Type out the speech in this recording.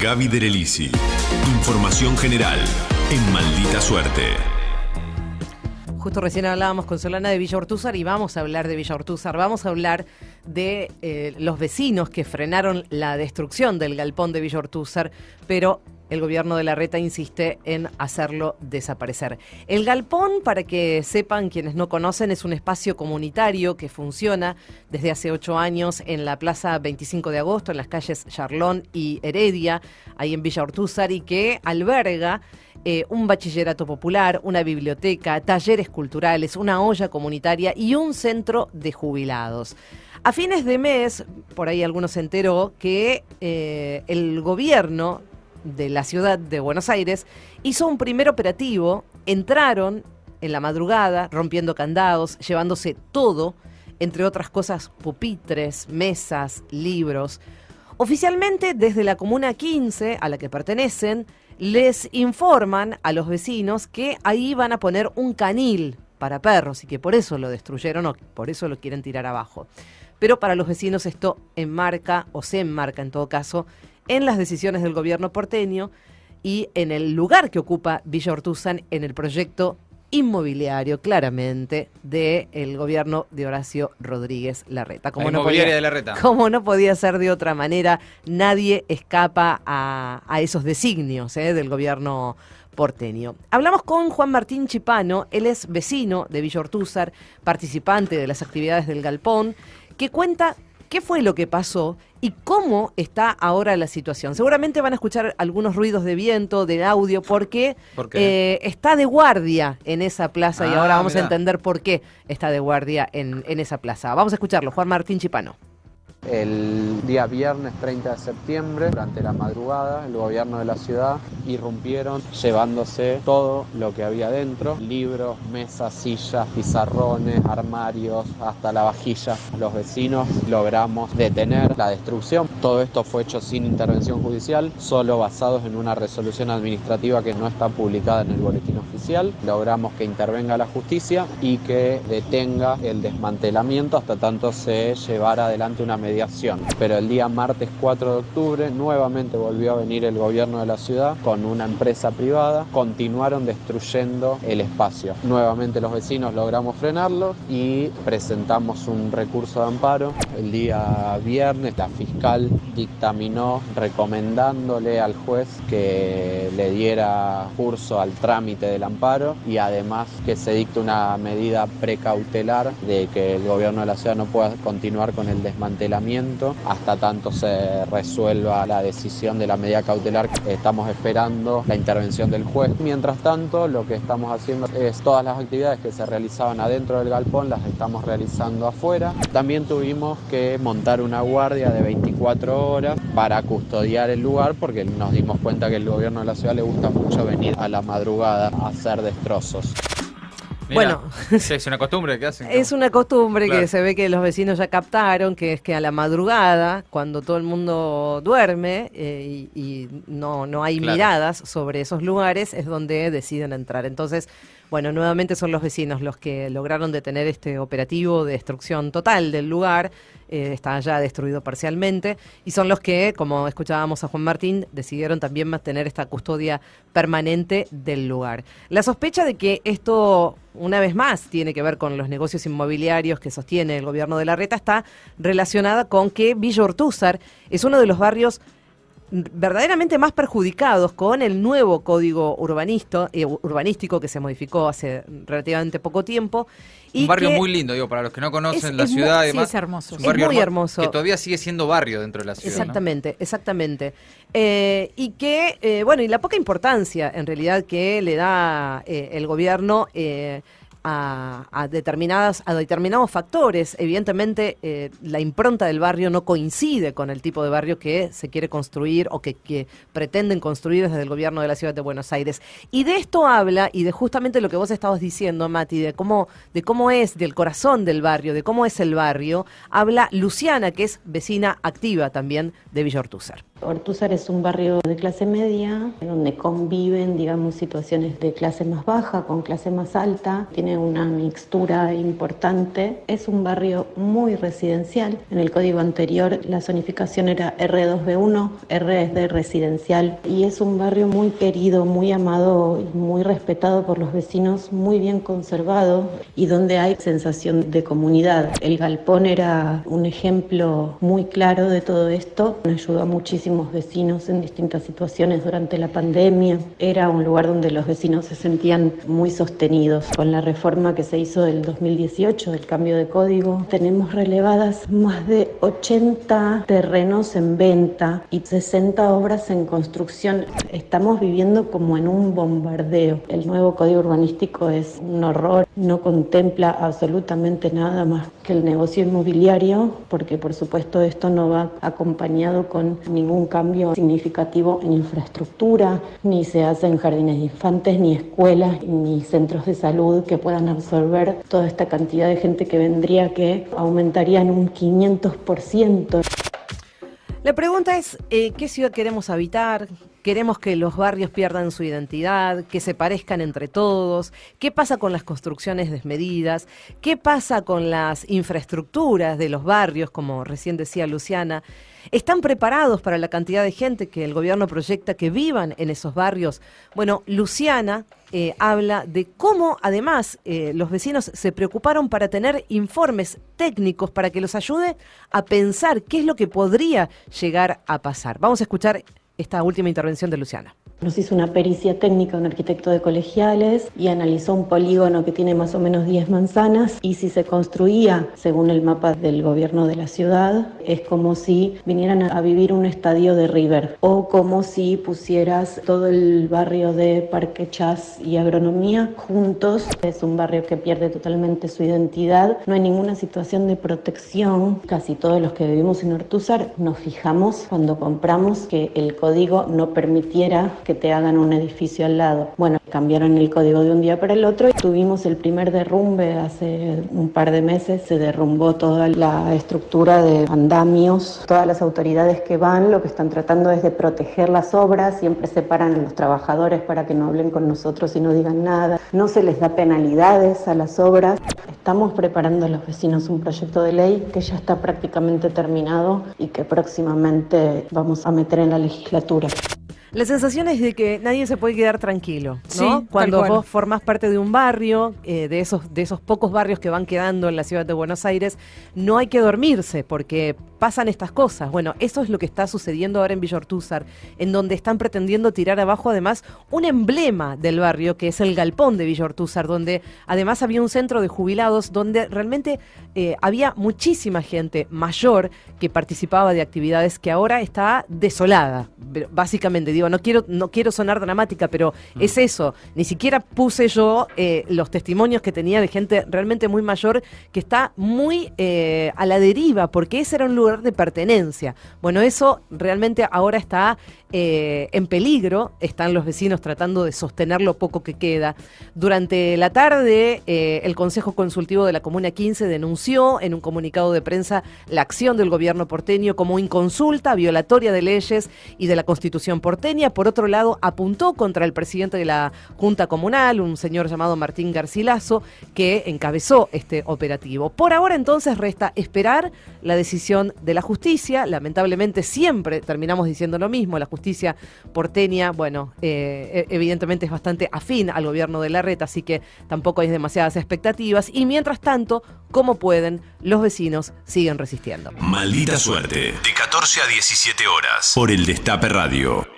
Gaby Derelisi. Información general en Maldita Suerte. Justo recién hablábamos con Solana de Villa y vamos a hablar de Villa Ortúzar. Vamos a hablar de eh, los vecinos que frenaron la destrucción del galpón de Villa pero el gobierno de la reta insiste en hacerlo desaparecer. El galpón, para que sepan quienes no conocen, es un espacio comunitario que funciona desde hace ocho años en la Plaza 25 de Agosto, en las calles Charlón y Heredia, ahí en Villa Ortúzar, y que alberga eh, un bachillerato popular, una biblioteca, talleres culturales, una olla comunitaria y un centro de jubilados. A fines de mes, por ahí algunos se enteró que eh, el gobierno de la ciudad de Buenos Aires hizo un primer operativo, entraron en la madrugada rompiendo candados, llevándose todo, entre otras cosas pupitres, mesas, libros. Oficialmente desde la Comuna 15 a la que pertenecen, les informan a los vecinos que ahí van a poner un canil para perros y que por eso lo destruyeron o por eso lo quieren tirar abajo. Pero para los vecinos esto enmarca o se enmarca en todo caso en las decisiones del gobierno porteño y en el lugar que ocupa Villa Ortuzan en el proyecto inmobiliario, claramente, del gobierno de Horacio Rodríguez Larreta. Como no, podía, de Larreta. como no podía ser de otra manera, nadie escapa a, esos designios eh, del gobierno porteño. Hablamos con Juan Martín Chipano, él es vecino de Villa Ortúzar, participante de las actividades del Galpón, que cuenta qué fue lo que pasó y cómo está ahora la situación. Seguramente van a escuchar algunos ruidos de viento, de audio, porque eh, está de guardia en esa plaza y ah, ahora vamos a entender por qué está de guardia en, en esa plaza. Vamos a escucharlo, Juan Martín Chipano. El día viernes 30 de septiembre, durante la madrugada, el gobierno de la ciudad irrumpieron llevándose todo lo que había dentro, libros, mesas, sillas, pizarrones, armarios, hasta la vajilla. Los vecinos logramos detener la destrucción. Todo esto fue hecho sin intervención judicial, solo basados en una resolución administrativa que no está publicada en el boletín oficial. Logramos que intervenga la justicia y que detenga el desmantelamiento hasta tanto se llevara adelante una medida pero el día martes 4 de octubre nuevamente volvió a venir el gobierno de la ciudad con una empresa privada, continuaron destruyendo el espacio. Nuevamente los vecinos logramos frenarlo y presentamos un recurso de amparo. El día viernes la fiscal dictaminó recomendándole al juez que le diera curso al trámite del amparo y además que se dicte una medida precautelar de que el gobierno de la ciudad no pueda continuar con el desmantelamiento hasta tanto se resuelva la decisión de la medida cautelar. Estamos esperando la intervención del juez. Mientras tanto, lo que estamos haciendo es todas las actividades que se realizaban adentro del galpón las estamos realizando afuera. También tuvimos que montar una guardia de 24 horas para custodiar el lugar porque nos dimos cuenta que el gobierno de la ciudad le gusta mucho venir a la madrugada a hacer destrozos bueno, es una costumbre que hacen. Es una costumbre que se ve que los vecinos ya captaron, que es que a la madrugada, cuando todo el mundo duerme eh, y, no, no hay miradas sobre esos lugares, es donde deciden entrar. Entonces, bueno, nuevamente son los vecinos los que lograron detener este operativo de destrucción total del lugar. Eh, está ya destruido parcialmente. Y son los que, como escuchábamos a Juan Martín, decidieron también mantener esta custodia permanente del lugar. La sospecha de que esto, una vez más, tiene que ver con los negocios inmobiliarios que sostiene el gobierno de la Reta está relacionada con que Villa Ortúzar es uno de los barrios verdaderamente más perjudicados con el nuevo código urbanista, eh, urbanístico que se modificó hace relativamente poco tiempo. Y un barrio muy lindo, digo, para los que no conocen la ciudad. Muy, además, es hermoso. Es, muy hermoso. Que todavía sigue siendo barrio dentro de la ciudad. Exactamente, exactamente. Eh, y que, eh, bueno, y la poca importancia en realidad que le da el gobierno a, determinadas, a determinados factores. Evidentemente, eh, la impronta del barrio no coincide con el tipo de barrio que se quiere construir o que, pretenden construir desde el gobierno de la ciudad de Buenos Aires. Y de esto habla, y de justamente lo que vos estabas diciendo, Mati, de cómo, de cómo es, del corazón del barrio, de cómo es el barrio, habla Luciana, que es vecina activa también de Villa Ortúzar es un barrio de clase media, donde conviven, digamos, situaciones de clase más baja con clase más alta, tiene una mixtura importante. Es un barrio muy residencial. En el código anterior la zonificación era R2B1, R es de residencial, y es un barrio muy querido, muy amado y muy respetado por los vecinos, muy bien conservado y donde hay sensación de comunidad. El galpón era un ejemplo muy claro de todo esto, ayudó a muchísimos vecinos en distintas situaciones durante la pandemia. Era un lugar donde los vecinos se sentían muy sostenidos. Con la reforma que se hizo del 2018, del cambio de código, tenemos relevadas más de 80 terrenos en venta y 60 obras en construcción. Estamos viviendo como en un bombardeo. El nuevo código urbanístico es un horror, no contempla absolutamente nada más que el negocio inmobiliario, porque por supuesto esto no va acompañado con ningún cambio significativo en infraestructura, ni se hacen jardines de infantes, ni escuelas, ni centros de salud que puedan absorber toda esta cantidad de gente que vendría que aumentaría en un 500%. La pregunta es, eh, ¿qué ciudad queremos habitar? Queremos que los barrios pierdan su identidad, que se parezcan entre todos. ¿Qué pasa con las construcciones desmedidas? ¿Qué pasa con las infraestructuras de los barrios, como recién decía Luciana? ¿Están preparados para la cantidad de gente que el gobierno proyecta que vivan en esos barrios? Bueno, Luciana eh, habla de cómo además eh, los vecinos se preocuparon para tener informes técnicos para que los ayude a pensar qué es lo que podría llegar a pasar. Vamos a escuchar esta última intervención de Luciana. Nos hizo una pericia técnica un arquitecto de colegiales y analizó un polígono que tiene más o menos 10 manzanas y si se construía según el mapa del gobierno de la ciudad es como si vinieran a vivir un estadio de River o como si pusieras todo el barrio de Parque Chas y Agronomía juntos. Es un barrio que pierde totalmente su identidad, no hay ninguna situación de protección. Casi todos los que vivimos en Ortúzar nos fijamos cuando compramos que el código no permitiera que te hagan un edificio al lado. Bueno, cambiaron el código de un día para el otro y tuvimos el primer derrumbe hace un par de meses. Se derrumbó toda la estructura de andamios. Todas las autoridades que van lo que están tratando es de proteger las obras. Siempre separan a los trabajadores para que no hablen con nosotros y no digan nada. No se les da penalidades a las obras. Estamos preparando a los vecinos un proyecto de ley que ya está prácticamente terminado y que próximamente vamos a meter en la legislatura. La sensación es de que nadie se puede quedar tranquilo, ¿no? Cuando vos formás parte de un barrio, eh, de, esos, de esos pocos barrios que van quedando en la ciudad de Buenos Aires, no hay que dormirse porque pasan estas cosas. Bueno, eso es lo que está sucediendo ahora en Villa Ortúzar, en donde están pretendiendo tirar abajo además un emblema del barrio, que es el galpón de Villa Ortúzar, donde además había un centro de jubilados donde realmente eh, había muchísima gente mayor que participaba de actividades que ahora está desolada, básicamente. Digo, no quiero, no quiero sonar dramática, pero mm. es eso. Ni siquiera puse yo eh, los testimonios que tenía de gente realmente muy mayor que está muy eh, a la deriva, porque ese era un lugar de pertenencia. Bueno, eso realmente ahora está eh, en peligro, están los vecinos tratando de sostener lo poco que queda. Durante la tarde, el Consejo Consultivo de la Comuna 15 denunció en un comunicado de prensa la acción del gobierno porteño como inconsulta, violatoria de leyes y de la Constitución porteña por otro lado, apuntó contra el presidente de la Junta Comunal, un señor llamado Martín Garcilaso, que encabezó este operativo. Por ahora entonces resta esperar la decisión de la justicia. Lamentablemente siempre terminamos diciendo lo mismo. La justicia porteña, bueno, eh, e-, evidentemente es bastante afín al gobierno de la red, así que tampoco hay demasiadas expectativas. Y mientras tanto, como pueden, los vecinos siguen resistiendo. Maldita suerte. De 14 a 17 horas. Por el Destape Radio.